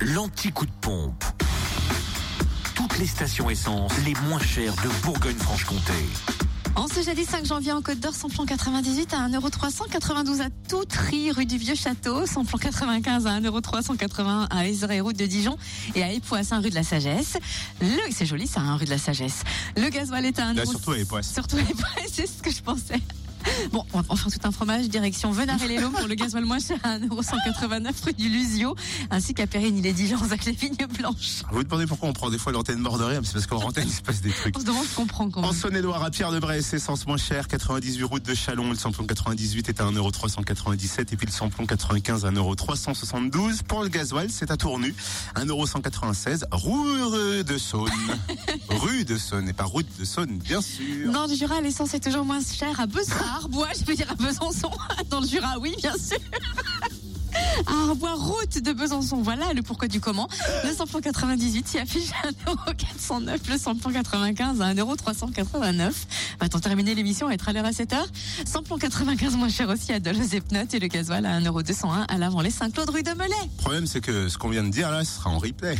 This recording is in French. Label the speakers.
Speaker 1: l'anti-coup de pompe. Toutes les stations essence les moins chères de Bourgogne-Franche-Comté.
Speaker 2: En ce jeudi 5 janvier en Côte d'Or, samplon 98 à 1,392 à Toutry, rue du Vieux Château, samplon 95 à 1,380 à Ezray, route de Dijon et à Époissin, rue de la Sagesse. Le, c'est joli ça, hein, rue de la Sagesse. Le gasoil est à 1
Speaker 3: Là, surtout à Époissin.
Speaker 2: Surtout à Époissin, c'est ce que je pensais. Bon, on va faire tout un fromage, direction Venard et les pour le gasoil moins cher à 1,189 rue du Lusio, ainsi qu'à Périgny les Dijon avec les vignes blanches.
Speaker 3: Vous vous demandez pourquoi on prend des fois l'antenne mort de mais c'est parce qu'en antenne, il se passe des trucs.
Speaker 2: On se demande ce qu'on prend quand
Speaker 3: En
Speaker 2: même.
Speaker 3: Saône-et-Loire, à Pierre-de-Bresse, essence moins cher, 98 route de Chalon. Le samplon 98 est à 1,397€ et puis le samplon 95 à 1,372€. Pour le gasoil, c'est à Tournu, 1,196€, rue de Saône. rue de Saône et pas route de Saône, bien sûr.
Speaker 2: Dans le Jura, l'essence est toujours moins chère à Besançon, à Veux dire à Besançon. Dans le Jura, oui, bien sûr. À Arbois, route de Besançon. Voilà le pourquoi du comment. Le samplon 98 s'y affiche à 1,409€. Le samplon 95 à 1,389€. Va-t-on terminer l'émission et être à l'heure à 7h Samplon 95 moins cher aussi à Dole Zepnot et le gasoil à 1,201€ à l'avant les Saint-Claude rue de Melay.
Speaker 3: Le problème, c'est que ce qu'on vient de dire là, ce sera en replay.